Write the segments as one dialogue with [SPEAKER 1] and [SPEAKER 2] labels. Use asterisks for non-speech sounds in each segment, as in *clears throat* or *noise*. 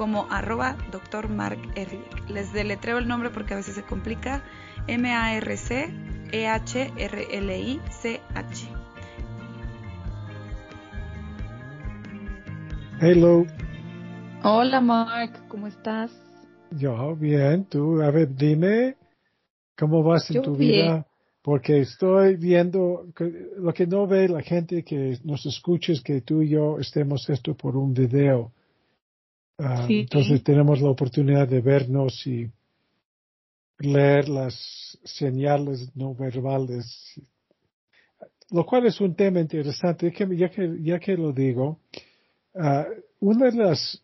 [SPEAKER 1] como arroba Dr. Mark Ehrlich. Les deletreo el nombre porque a veces se complica. M-A-R-C-E-H-R-L-I-C-H.
[SPEAKER 2] Hello.
[SPEAKER 1] Hola Mark, ¿cómo estás?
[SPEAKER 2] Yo, bien. Tú, a ver, dime, ¿cómo vas en tu vida? Porque estoy viendo, lo que no ve la gente que nos escucha es que tú y yo estemos esto por un video. Ah, entonces tenemos la oportunidad de vernos y leer las señales no verbales, lo cual es un tema interesante. Ya que, ya que, lo digo, uh, una de las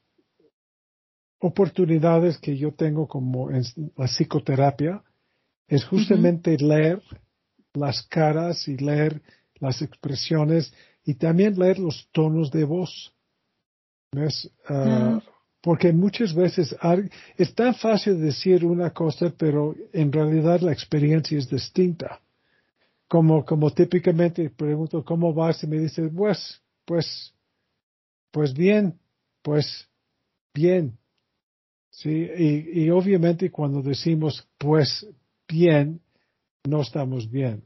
[SPEAKER 2] oportunidades que yo tengo como en la psicoterapia es justamente leer las caras y leer las expresiones y también leer los tonos de voz. ¿Ves? Uh, porque muchas veces es tan fácil decir una cosa, pero en realidad la experiencia es distinta. Como, como típicamente pregunto, ¿cómo vas? Y me dice, pues, pues, pues bien, pues bien. Sí, y, y obviamente cuando decimos pues bien, no estamos bien.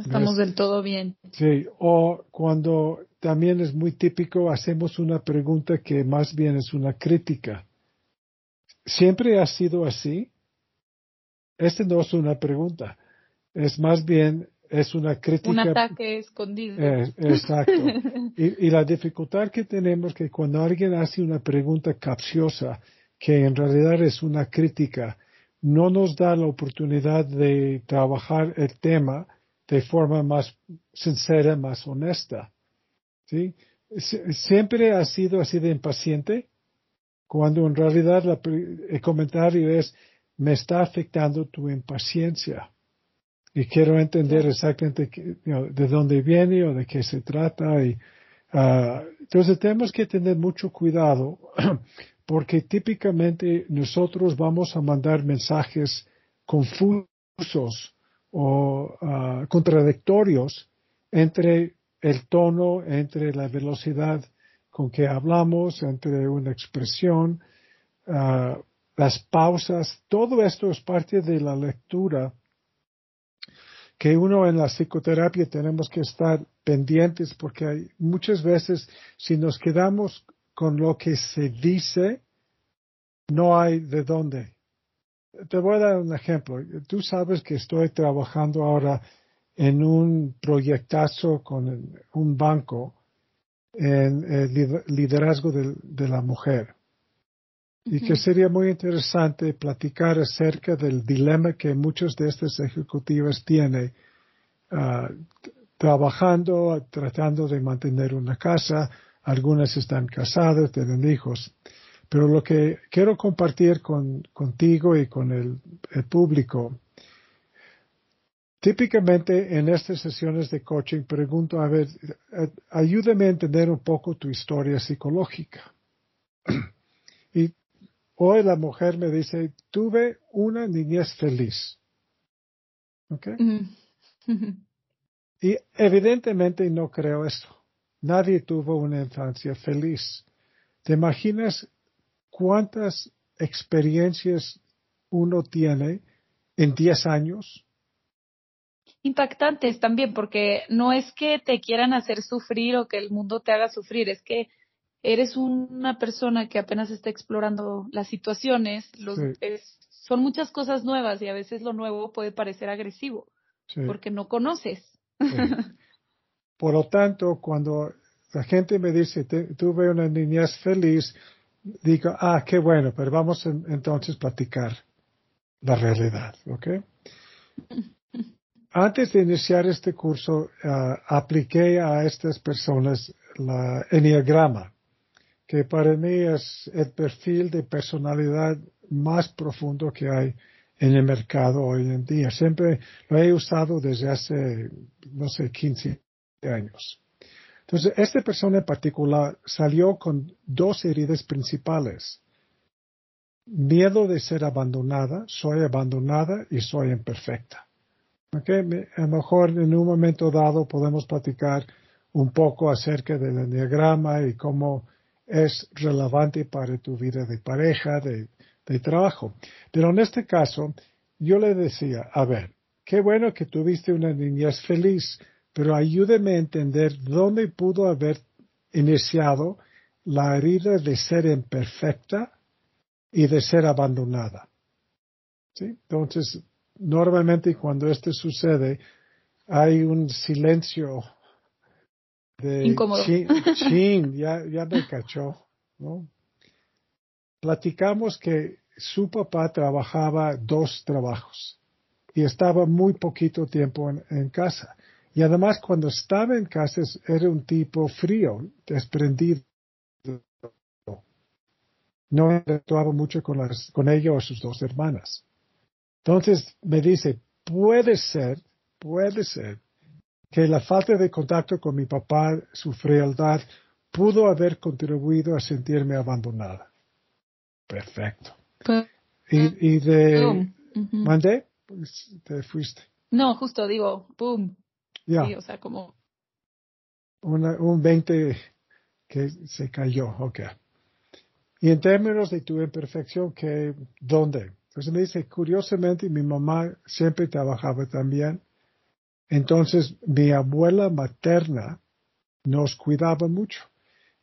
[SPEAKER 1] Estamos del todo bien.
[SPEAKER 2] Sí, o cuando también es muy típico, hacemos una pregunta que más bien es una crítica. ¿Siempre ha sido así? Este no es una pregunta, es más bien es una crítica.
[SPEAKER 1] Un ataque escondido.
[SPEAKER 2] Eh, exacto. y, y, la dificultad que tenemos que cuando alguien hace una pregunta capciosa, que en realidad es una crítica, no nos da la oportunidad de trabajar el tema de forma más sincera, más honesta. ¿sí? Siempre ha sido así de impaciente, cuando en realidad el comentario es, me está afectando tu impaciencia. Y quiero entender exactamente de dónde viene o de qué se trata. Y, uh, entonces tenemos que tener mucho cuidado *clears throat* porque típicamente nosotros vamos a mandar mensajes confusos o uh, contradictorios entre el tono, entre la velocidad con que hablamos, entre una expresión, uh, las pausas, todo esto es parte de la lectura que uno en la psicoterapia tenemos que estar pendientes porque hay muchas veces si nos quedamos con lo que se dice, no hay de dónde. Te voy a dar un ejemplo. Tú sabes que estoy trabajando ahora en un proyectazo con un banco en el liderazgo de, la mujer. Y que sería muy interesante platicar acerca del dilema que muchos de estas ejecutivas tienen ah, trabajando, tratando de mantener una casa, algunas están casadas, tienen hijos. Pero lo que quiero compartir con, contigo y con el público Típicamente en estas sesiones de coaching pregunto, a ver, eh, ayúdame a entender un poco tu historia psicológica. *clears throat* y hoy la mujer me dice, tuve una niñez feliz. ¿Ok? y evidentemente no creo esto. Nadie tuvo una infancia feliz. ¿Te imaginas cuántas experiencias uno tiene en 10 años?
[SPEAKER 1] impactantes también, porque no es que te quieran hacer sufrir o que el mundo te haga sufrir, es que eres una persona que apenas está explorando las situaciones, los, son muchas cosas nuevas y a veces lo nuevo puede parecer agresivo, porque no conoces.
[SPEAKER 2] Por lo tanto, cuando la gente me dice, tuve una niñez feliz, digo, ah, qué bueno, pero vamos entonces a platicar la realidad, ¿ok? *laughs* antes de iniciar este curso, uh, apliqué a estas personas la Enneagrama, que para mí es el perfil de personalidad más profundo que hay en el mercado hoy en día. Siempre lo he usado desde hace, no sé, 15 años. Entonces, esta persona en particular salió con dos heridas principales. Miedo de ser abandonada, soy abandonada y soy imperfecta. Okay? A lo mejor en un momento dado podemos platicar un poco acerca del enneagrama y cómo es relevante para tu vida de pareja, de, de trabajo. Pero en este caso, yo le decía, a ver, qué bueno que tuviste una niñez feliz, pero ayúdeme a entender dónde pudo haber iniciado la herida de ser imperfecta y de ser abandonada. ¿Sí? Entonces, normalmente cuando esto sucede, hay un silencio de
[SPEAKER 1] Incómodo.
[SPEAKER 2] Chin, ya, ya me cachó, ¿no? Platicamos que su papá trabajaba dos trabajos y estaba muy poquito tiempo en casa. Y además cuando estaba en casa era un tipo frío, desprendido. No interactuaba mucho con, las, con ella o sus dos hermanas. Entonces me dice, puede ser, puede ser que la falta de contacto con mi papá, su frialdad, pudo haber contribuido a sentirme abandonada. Perfecto. Y, y de... ¿Mandé? Pues te fuiste.
[SPEAKER 1] No, justo digo, boom.
[SPEAKER 2] Ya.
[SPEAKER 1] o sea, como...
[SPEAKER 2] un 20 que se cayó, ok. Y en términos de tu imperfección, que ¿dónde? Entonces me dice, curiosamente, mi mamá siempre trabajaba también. Entonces, mi abuela materna nos cuidaba mucho.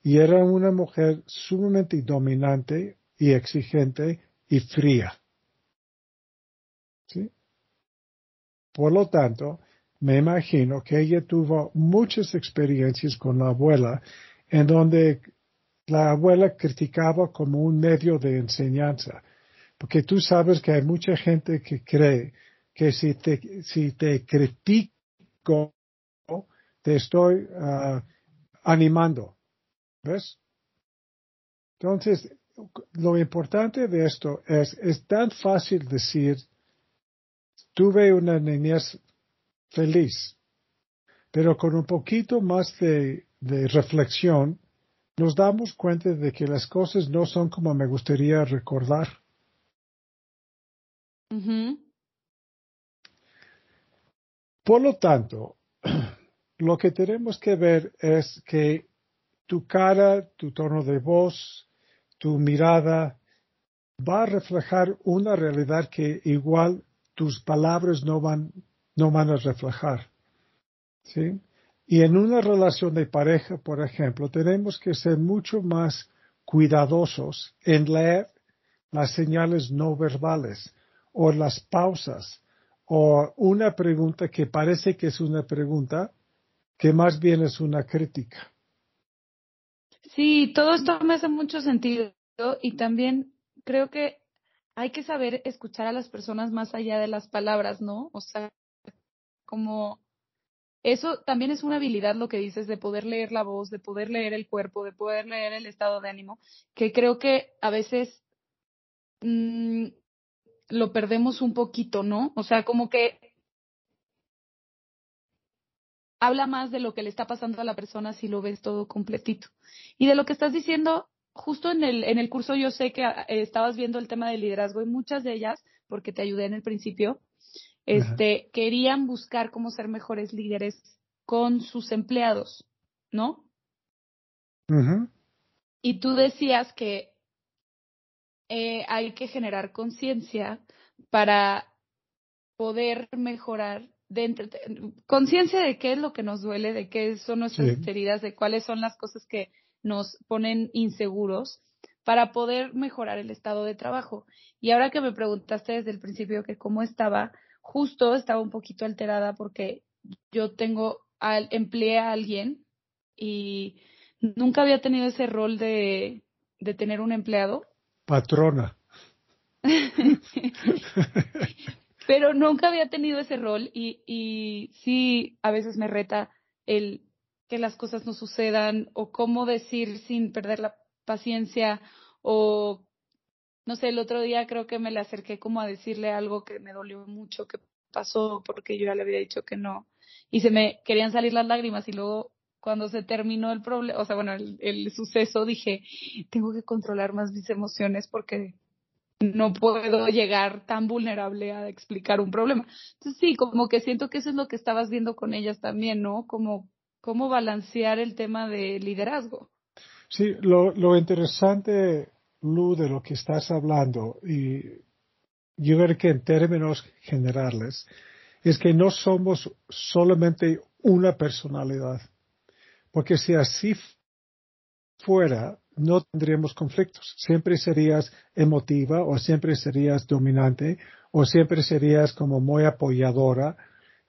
[SPEAKER 2] Y era una mujer sumamente dominante y exigente y fría. ¿Sí? Por lo tanto, me imagino que ella tuvo muchas experiencias con la abuela en donde la abuela criticaba como un medio de enseñanza. Porque tú sabes que hay mucha gente que cree que si te, si te critico, te estoy ah, animando. ¿Ves? Entonces, lo importante de esto es, es tan fácil decir, tuve una niñez feliz. Pero con un poquito más de, reflexión, nos damos cuenta de que las cosas no son como me gustaría recordar. Por lo tanto, *clears throat* lo que tenemos que ver es que tu cara, tu tono de voz, tu mirada va a reflejar una realidad que igual tus palabras no van no van a reflejar. ¿sí? Y en una relación de pareja, por ejemplo, tenemos que ser mucho más cuidadosos en leer las señales no verbales o las pausas o una pregunta que parece que es una pregunta que más bien es una crítica.
[SPEAKER 1] Sí, todo esto me hace mucho sentido y también creo que hay que saber escuchar a las personas más allá de las palabras, ¿no? O sea, como eso también es una habilidad lo que dices de poder leer la voz, de poder leer el cuerpo, de poder leer el estado de ánimo, que creo que a veces mm, lo perdemos un poquito, ¿no? O sea, como que habla más de lo que le está pasando a la persona si lo ves todo completito. Y de lo que estás diciendo, justo en el, en el curso yo sé que ah, estabas viendo el tema del liderazgo y muchas de ellas, porque te ayudé en el principio, este, querían buscar cómo ser mejores líderes con sus empleados, ¿no? Y tú decías que eh, hay que generar conciencia para poder mejorar conciencia de qué es lo que nos duele, de qué son nuestras heridas, de cuáles son las cosas que nos ponen inseguros para poder mejorar el estado de trabajo. Y ahora que me preguntaste desde el principio que cómo estaba, justo estaba un poquito alterada porque yo tengo, al, empleé a alguien y nunca había tenido ese rol de, de tener un empleado.
[SPEAKER 2] Patrona. *laughs*
[SPEAKER 1] Pero nunca había tenido ese rol y, y sí, a veces me reta el que las cosas no sucedan o cómo decir sin perder la paciencia o no sé, el otro día creo que me le acerqué como a decirle algo que me dolió mucho que pasó porque yo ya le había dicho que no y se me querían salir las lágrimas y luego cuando se terminó el problema, o sea, bueno, el, suceso dije, tengo que controlar más mis emociones porque no puedo llegar tan vulnerable a explicar un problema. Entonces sí, como que siento que eso es lo que estabas viendo con ellas también, ¿no? Como cómo balancear el tema de liderazgo.
[SPEAKER 2] Sí, lo, lo interesante, Lu, de lo que estás hablando, y yo creo que en términos generales, es que no somos solamente una personalidad. Porque si así fuera, no tendríamos conflictos. Siempre serías emotiva o siempre serías dominante o siempre serías como muy apoyadora.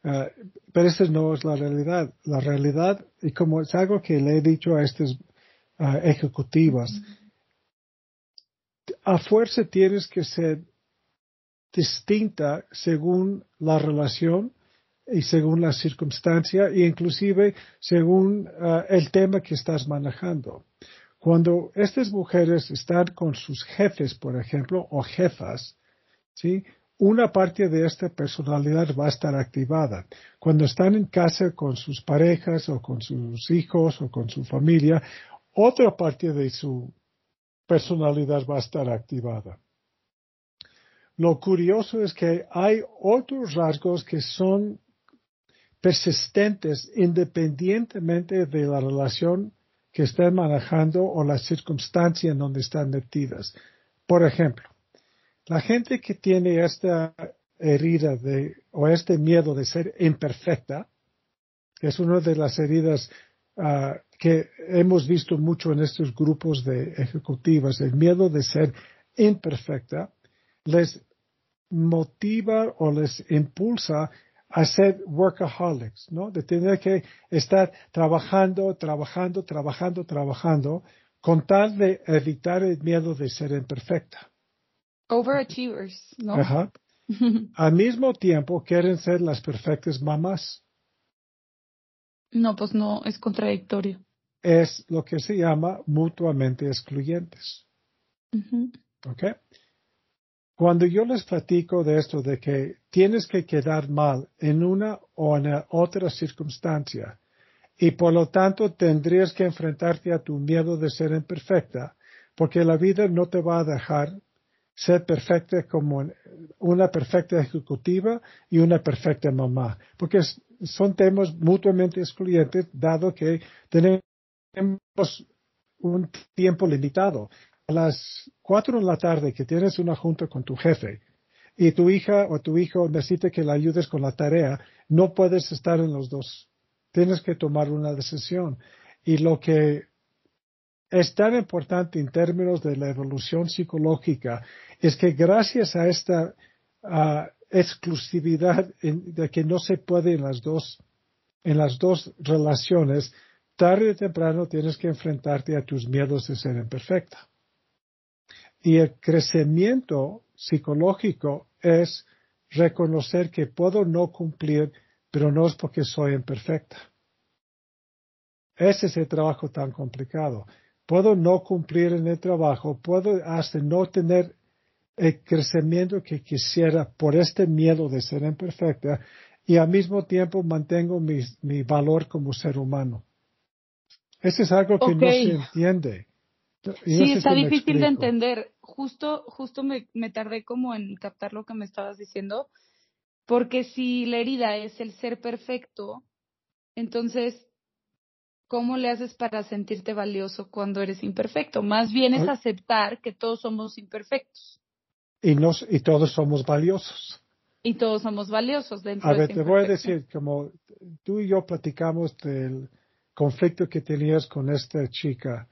[SPEAKER 2] Eh, pero esa no es la realidad. La realidad, y como es algo que le he dicho a estas eh, ejecutivas, a fuerza tienes que ser distinta según la relación y según la circunstancia e inclusive según eh, el tema que estás manejando. Cuando estas mujeres están con sus jefes, por ejemplo, o jefas, ¿sí? una parte de esta personalidad va a estar activada. Cuando están en casa con sus parejas o con sus hijos o con su familia, otra parte de su personalidad va a estar activada. Lo curioso es que hay otros rasgos que son persistentes independientemente de la relación que estén manejando o la circunstancia en donde están metidas. Por ejemplo, la gente que tiene esta herida de, o este miedo de ser imperfecta, es una de las heridas ah, que hemos visto mucho en estos grupos de ejecutivas, el miedo de ser imperfecta, les motiva o les impulsa a ser workaholics, ¿no? De tener que estar trabajando, trabajando, trabajando, trabajando, con tal de evitar el miedo de ser imperfecta.
[SPEAKER 1] Overachievers, ¿no?
[SPEAKER 2] Ajá. *laughs* Al mismo tiempo quieren ser las perfectas mamás.
[SPEAKER 1] No, pues no, es contradictorio.
[SPEAKER 2] Es lo que se llama mutuamente excluyentes. ¿Ok? Cuando yo les platico de esto, de que tienes que quedar mal en una o en otra circunstancia, y por lo tanto tendrías que enfrentarte a tu miedo de ser imperfecta, porque la vida no te va a dejar ser perfecta como una perfecta ejecutiva y una perfecta mamá, porque son temas mutuamente excluyentes, dado que tenemos un tiempo limitado a las cuatro de la tarde que tienes una junta con tu jefe y tu hija o tu hijo necesita que le ayudes con la tarea, no puedes estar en los dos. Tienes que tomar una decisión. Y lo que es tan importante en términos de la evolución psicológica es que gracias a esta exclusividad de que no se puede en las dos, en las dos relaciones, tarde o temprano tienes que enfrentarte a tus miedos de ser imperfecta. Y el crecimiento psicológico es reconocer que puedo no cumplir, pero no es porque soy imperfecta. Ese es el trabajo tan complicado. Puedo no cumplir en el trabajo, puedo hasta no tener el crecimiento que quisiera por este miedo de ser imperfecta y al mismo tiempo mantengo mi, valor como ser humano. Ese es algo que no se entiende
[SPEAKER 1] sí, está difícil de entender. Justo, justo me, me tardé como en captar lo que me estabas diciendo, porque si la herida es el ser perfecto, entonces, ¿cómo le haces para sentirte valioso cuando eres imperfecto? Más bien es aceptar que todos somos imperfectos.
[SPEAKER 2] Y, nos, y todos somos valiosos.
[SPEAKER 1] Y todos somos valiosos dentro
[SPEAKER 2] a ver, te voy a decir, como tú y yo platicamos del conflicto que tenías con esta chica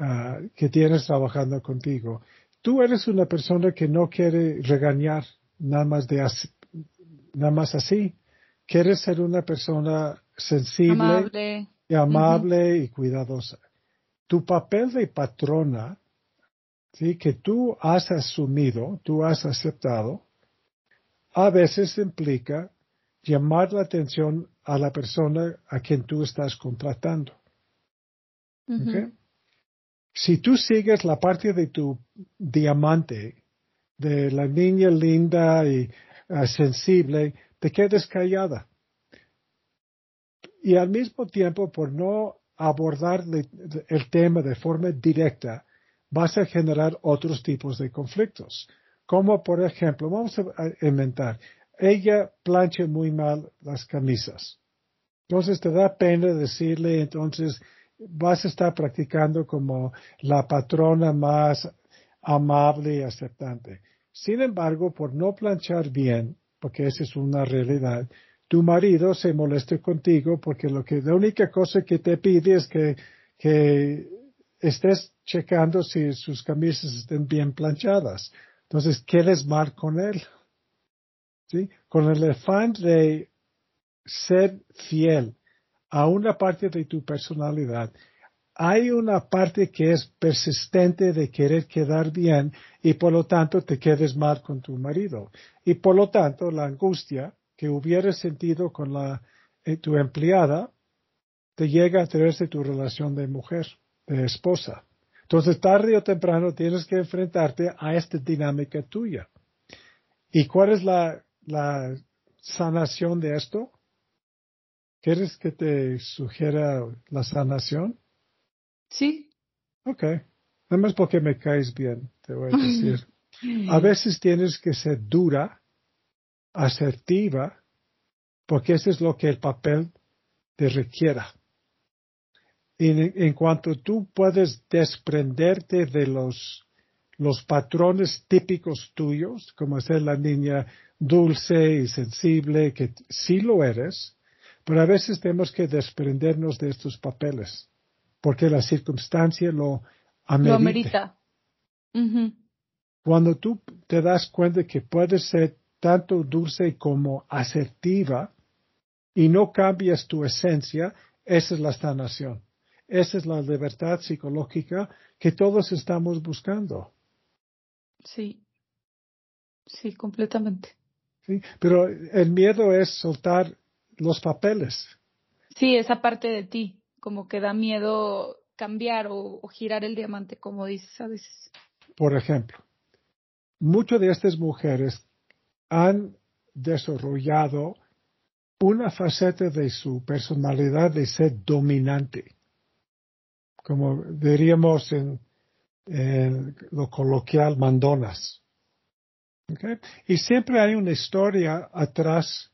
[SPEAKER 2] Ah, que tienes trabajando contigo. Tú eres una persona que no quiere regañar nada más de así, nada más así. Quieres ser una persona sensible y amable y cuidadosa. Tu papel de patrona, ¿sí? que tú has asumido, tú has aceptado, a veces implica llamar la atención a la persona a quien tú estás contratando. Si tú sigues la parte de tu diamante, de la niña linda y ah, sensible, te quedes callada. Y al mismo tiempo, por no abordar el tema de forma directa, vas a generar otros tipos de conflictos. Como por ejemplo, vamos a inventar, ella plancha muy mal las camisas. Entonces te da pena decirle, entonces vas a estar practicando como la patrona más amable y aceptante. Sin embargo, por no planchar bien, porque esa es una realidad, tu marido se moleste contigo porque lo que, la única cosa que te pide es que, que estés checando si sus camisas estén bien planchadas. Entonces, quedes mal con él. ¿Sí? Con el afán de ser fiel a una parte de tu personalidad, hay una parte que es persistente de querer quedar bien y por lo tanto te quedes mal con tu marido. Y por lo tanto la angustia que hubieras sentido con la, eh, tu empleada te llega a través tu relación de mujer, de esposa. Entonces tarde o temprano tienes que enfrentarte a esta dinámica tuya. ¿Y cuál es la, la sanación de esto? ¿Quieres que te sugiera la sanación?
[SPEAKER 1] Sí.
[SPEAKER 2] Ok. Nada más porque me caes bien, te voy a *laughs* decir. a veces tienes que ser dura, asertiva, porque eso es lo que el papel te requiera. Y en, cuanto tú puedes desprenderte de los, los patrones típicos tuyos, como ser la niña dulce y sensible, que sí lo eres, pero a veces tenemos que desprendernos de estos papeles porque la circunstancia lo amerita. Cuando tú te das cuenta que puedes ser tanto dulce como asertiva y no cambias tu esencia, esa es la sanación. Esa es la libertad psicológica que todos estamos buscando.
[SPEAKER 1] Sí, sí, completamente.
[SPEAKER 2] Sí, pero el miedo es soltar los papeles.
[SPEAKER 1] Sí, esa parte de ti como que da miedo cambiar o, girar el diamante, como dices a veces.
[SPEAKER 2] Por ejemplo, muchas de estas mujeres han desarrollado una faceta de su personalidad de ser dominante, como diríamos en, lo coloquial, mandonas. Y siempre hay una historia atrás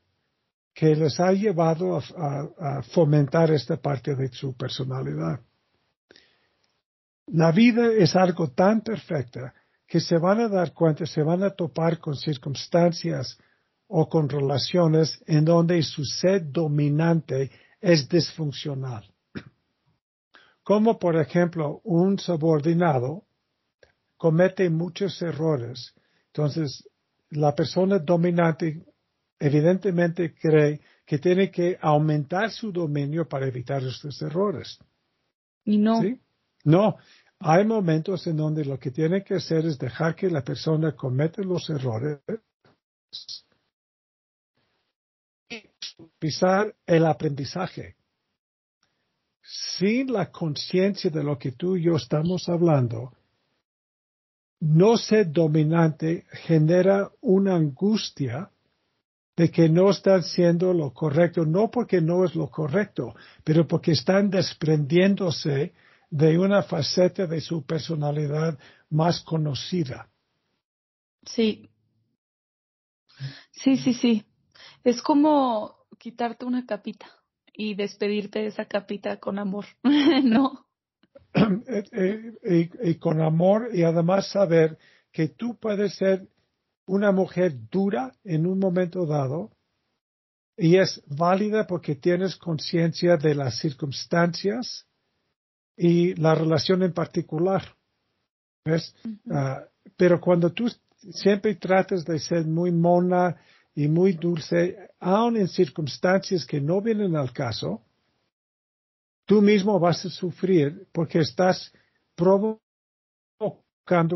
[SPEAKER 2] que les ha llevado a, fomentar esta parte de su personalidad. La vida es algo tan perfecta que se van a dar cuenta, se van a topar con circunstancias o con relaciones en donde su sed dominante es disfuncional. Como por ejemplo un subordinado comete muchos errores. Entonces, la persona dominante evidentemente cree que tiene que aumentar su dominio para evitar estos errores.
[SPEAKER 1] Y no.
[SPEAKER 2] No, hay momentos en donde lo que tiene que hacer es dejar que la persona cometa los errores y pisar el aprendizaje. Sin la conciencia de lo que tú y yo estamos hablando, no ser dominante genera una angustia de que no están siendo lo correcto, no porque no es lo correcto, pero porque están desprendiéndose de una faceta de su personalidad más conocida.
[SPEAKER 1] Sí. Sí, sí, sí. Es como quitarte una capita y despedirte de esa capita con amor, *laughs* ¿no? *clears throat*
[SPEAKER 2] Eh, eh, y, con amor y además saber que tú puedes ser una mujer dura en un momento dado y es válida porque tienes conciencia de las circunstancias y la relación en particular. ¿Ves? Ah, pero cuando tú siempre tratas de ser muy mona y muy dulce, aun en circunstancias que no vienen al caso, tú mismo vas a sufrir porque estás provocando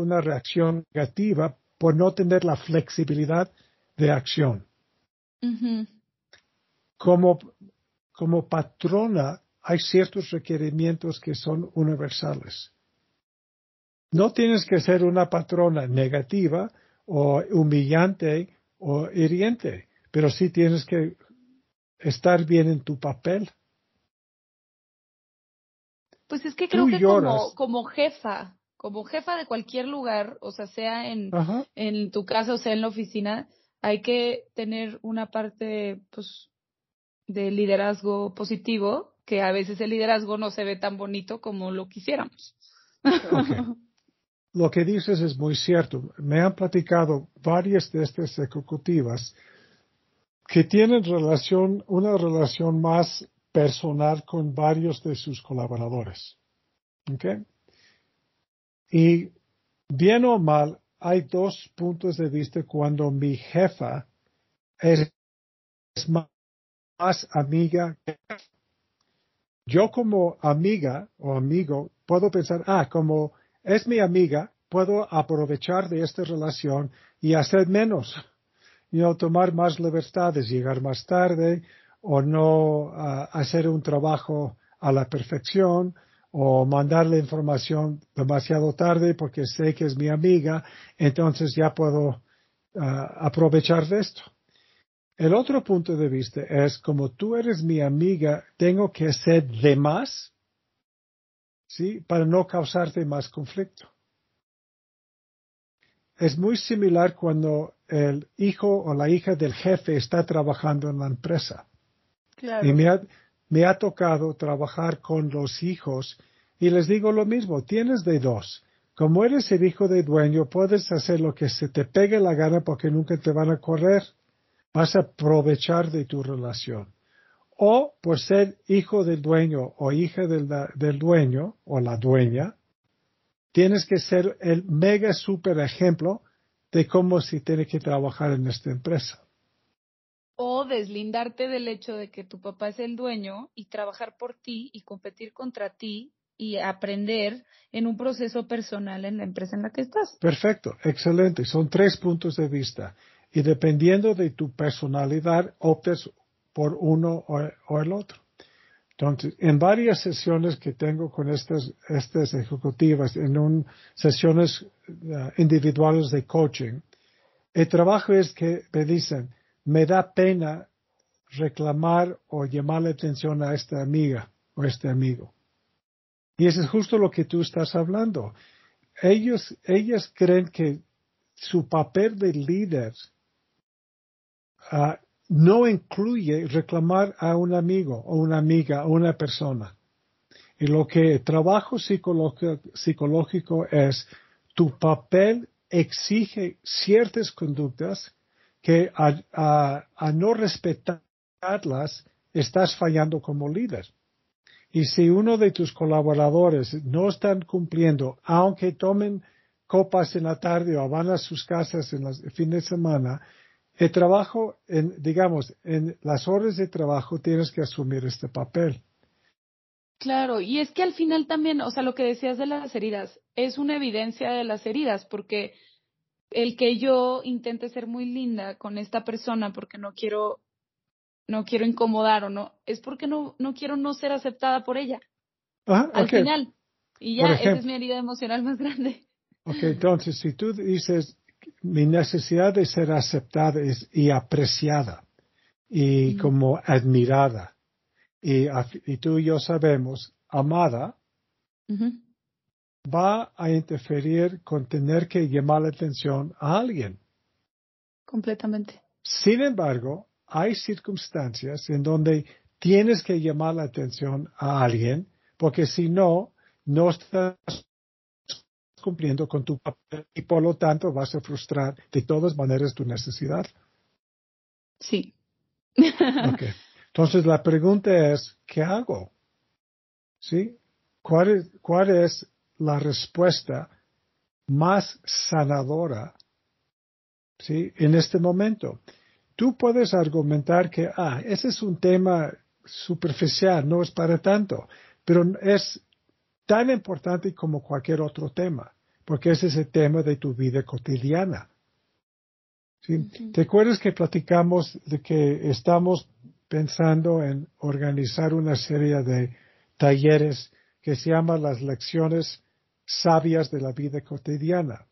[SPEAKER 2] una reacción negativa por no tener la flexibilidad de acción. como, como patrona hay ciertos requerimientos que son universales. No tienes que ser una patrona negativa o humillante o hiriente, pero sí tienes que estar bien en tu papel.
[SPEAKER 1] Pues es que creo que como, como jefa, como jefa de cualquier lugar, o sea, sea en, en tu casa o sea en la oficina, hay que tener una parte, pues, de liderazgo positivo, que a veces el liderazgo no se ve tan bonito como lo quisiéramos. *laughs*
[SPEAKER 2] Lo que dices es muy cierto. Me han platicado varias de estas ejecutivas que tienen relación, una relación más personal con varios de sus colaboradores. ¿Okay? Y bien o mal, hay dos puntos de vista cuando mi jefa es más amiga. Yo como amiga o amigo puedo pensar, ah, como es mi amiga, puedo aprovechar de esta relación y hacer menos, y tomar más libertades, llegar más tarde o no ah, hacer un trabajo a la perfección o mandarle información demasiado tarde porque sé que es mi amiga, entonces ya puedo ah, aprovechar de esto. El otro punto de vista es, como tú eres mi amiga, tengo que ser de más, ¿sí? Para no causarte más conflicto. Es muy similar cuando el hijo o la hija del jefe está trabajando en la empresa. Claro. Y me ha, me ha tocado trabajar con los hijos y les digo lo mismo, tienes de dos. Como eres el hijo del dueño, puedes hacer lo que se te pegue la gana porque nunca te van a correr. Vas a aprovechar de tu relación. O por ser hijo del dueño o hija del, del dueño o la dueña, tienes que ser el mega super ejemplo de cómo se tiene que trabajar en esta empresa
[SPEAKER 1] o deslindarte del hecho de que tu papá es el dueño y trabajar por ti y competir contra ti y aprender en un proceso personal en la empresa en la que estás.
[SPEAKER 2] Perfecto, excelente. Son tres puntos de vista. Y dependiendo de tu personalidad, optes por uno o, el otro. Entonces, en varias sesiones que tengo con estas, estas ejecutivas, en un, sesiones uh, individuales de coaching, el trabajo es que me dicen, me da pena reclamar o llamar la atención a esta amiga o este amigo. Y eso es justo lo que tú estás hablando. Ellos, ellas creen que su papel de líder ah, no incluye reclamar a un amigo o una amiga o una persona. Y lo que el trabajo psicológico es, tu papel exige ciertas conductas que a, no respetarlas estás fallando como líder. Y si uno de tus colaboradores no están cumpliendo, aunque tomen copas en la tarde o van a sus casas en el fin de semana, el trabajo, en, digamos, en las horas de trabajo tienes que asumir este papel.
[SPEAKER 1] Claro, y es que al final también, o sea, lo que decías de las heridas, es una evidencia de las heridas, porque el que yo intente ser muy linda con esta persona porque no quiero no quiero incomodar o no es porque no no quiero no ser aceptada por ella.
[SPEAKER 2] Ah,
[SPEAKER 1] al final. Y ya esa es mi herida emocional más *laughs* grande.
[SPEAKER 2] Ok, entonces si tú dices mi necesidad de ser aceptada es, y apreciada y como admirada y, y, tú y yo sabemos amada va a interferir con tener que llamar la atención a alguien.
[SPEAKER 1] Completamente.
[SPEAKER 2] Sin embargo, hay circunstancias en donde tienes que llamar la atención a alguien, porque si no, no estás cumpliendo con tu papel y por lo tanto vas a frustrar de todas maneras tu necesidad.
[SPEAKER 1] Sí.
[SPEAKER 2] Entonces la pregunta es, ¿qué hago? ¿Sí? ¿Cuál es, cuál es la respuesta más sanadora ¿sí? en este momento. Tú puedes argumentar que, ah, ese es un tema superficial, no es para tanto, pero es tan importante como cualquier otro tema, porque ese es el tema de tu vida cotidiana. ¿Sí? ¿Te acuerdas que platicamos de que estamos pensando en organizar una serie de talleres que se llaman las lecciones sabias de la vida cotidiana.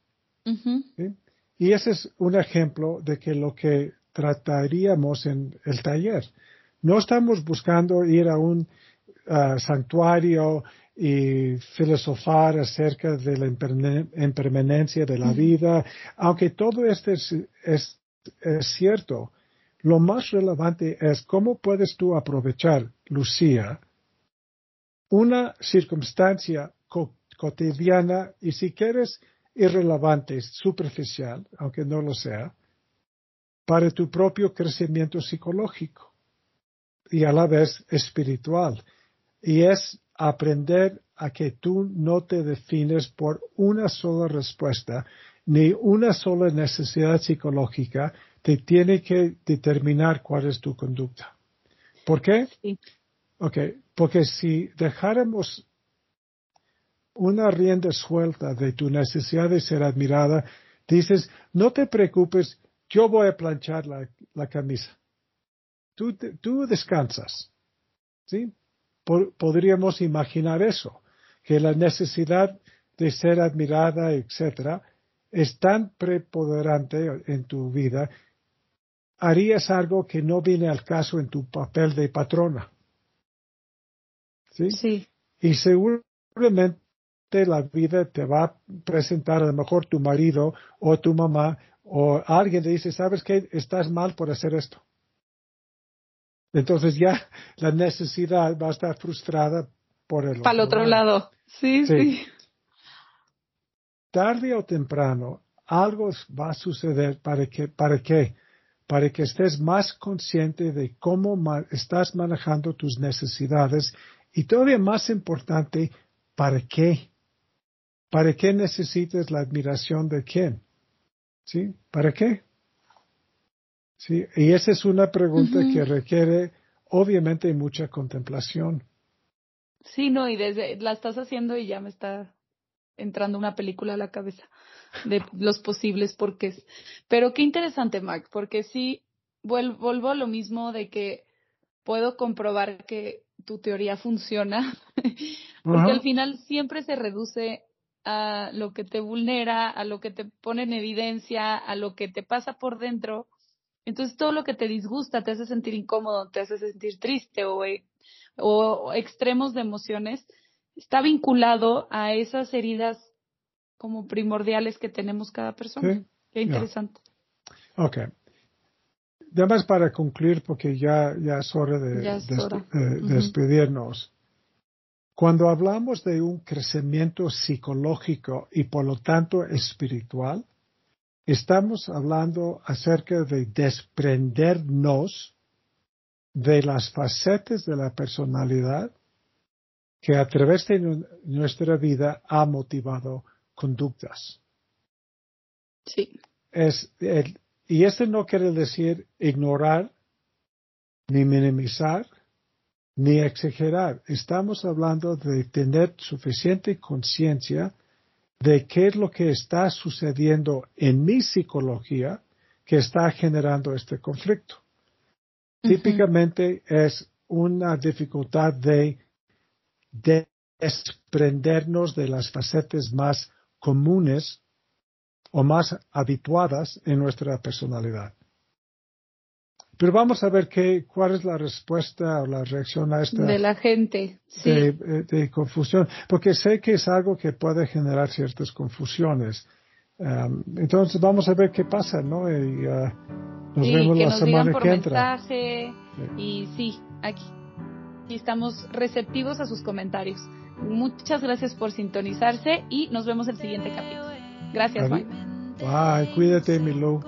[SPEAKER 2] Y ese es un ejemplo de que lo que trataríamos en el taller. No estamos buscando ir a un uh, santuario y filosofar acerca de la impermanencia de la vida, aunque todo esto es, es, cierto, lo más relevante es cómo puedes tú aprovechar, Lucía, una circunstancia cotidiana y si quieres irrelevante, superficial, aunque no lo sea, para tu propio crecimiento psicológico y a la vez espiritual. Y es aprender a que tú no te defines por una sola respuesta, ni una sola necesidad psicológica, te tiene que determinar cuál es tu conducta. ¿Por qué? Sí. porque si dejáramos una rienda suelta de tu necesidad de ser admirada, dices, no te preocupes, yo voy a planchar la, camisa. Tú, tú, descansas. ¿Sí? Podríamos imaginar eso, que la necesidad de ser admirada, etcétera, es tan preponderante en tu vida, harías algo que no viene al caso en tu papel de patrona. ¿Sí?
[SPEAKER 1] Sí.
[SPEAKER 2] Y seguramente la vida te va a presentar a lo mejor tu marido o tu mamá o alguien te dice, ¿sabes qué? Estás mal por hacer esto. Entonces ya *laughs* la necesidad va a estar frustrada por el
[SPEAKER 1] Para el otro lado. Sí, sí,
[SPEAKER 2] Tarde o temprano algo va a suceder para que, para qué? Para que estés más consciente de cómo estás manejando tus necesidades y todavía más importante, ¿para qué? ¿Para qué necesitas la admiración de quién? ¿Sí? ¿Para qué? Sí, y esa es una pregunta que requiere obviamente mucha contemplación.
[SPEAKER 1] Sí, no, y desde la estás haciendo y ya me está entrando una película a la cabeza de los posibles porqués. Pero qué interesante, Mark, porque sí vuelvo a lo mismo de que puedo comprobar que tu teoría funciona, *laughs* porque al final siempre se reduce a lo que te vulnera, a lo que te pone en evidencia, a lo que te pasa por dentro. Entonces todo lo que te disgusta, te hace sentir incómodo, te hace sentir triste o, eh, o extremos de emociones, está vinculado a esas heridas como primordiales que tenemos cada persona. Qué interesante.
[SPEAKER 2] Ok. Además, para concluir, porque ya, ya es hora de, despedirnos. Cuando hablamos de un crecimiento psicológico y por lo tanto espiritual, estamos hablando acerca de desprendernos de las facetas de la personalidad que a través de nuestra vida ha motivado conductas.
[SPEAKER 1] Sí.
[SPEAKER 2] Es y esto no quiere decir ignorar ni minimizar ni exagerar. Estamos hablando de tener suficiente conciencia de qué es lo que está sucediendo en mi psicología que está generando este conflicto. Típicamente es una dificultad de, desprendernos de las facetas más comunes o más habituadas en nuestra personalidad. Pero vamos a ver qué, cuál es la respuesta o la reacción a esta.
[SPEAKER 1] De la gente, sí.
[SPEAKER 2] De, confusión, porque sé que es algo que puede generar ciertas confusiones. Um, entonces vamos a ver qué pasa, ¿no? Y uh, nos vemos la semana que entra.
[SPEAKER 1] Y sí, aquí, aquí estamos receptivos a sus comentarios. Muchas gracias por sintonizarse y nos vemos el siguiente capítulo. Gracias, Mike.
[SPEAKER 2] Bye, cuídate, mi Lou.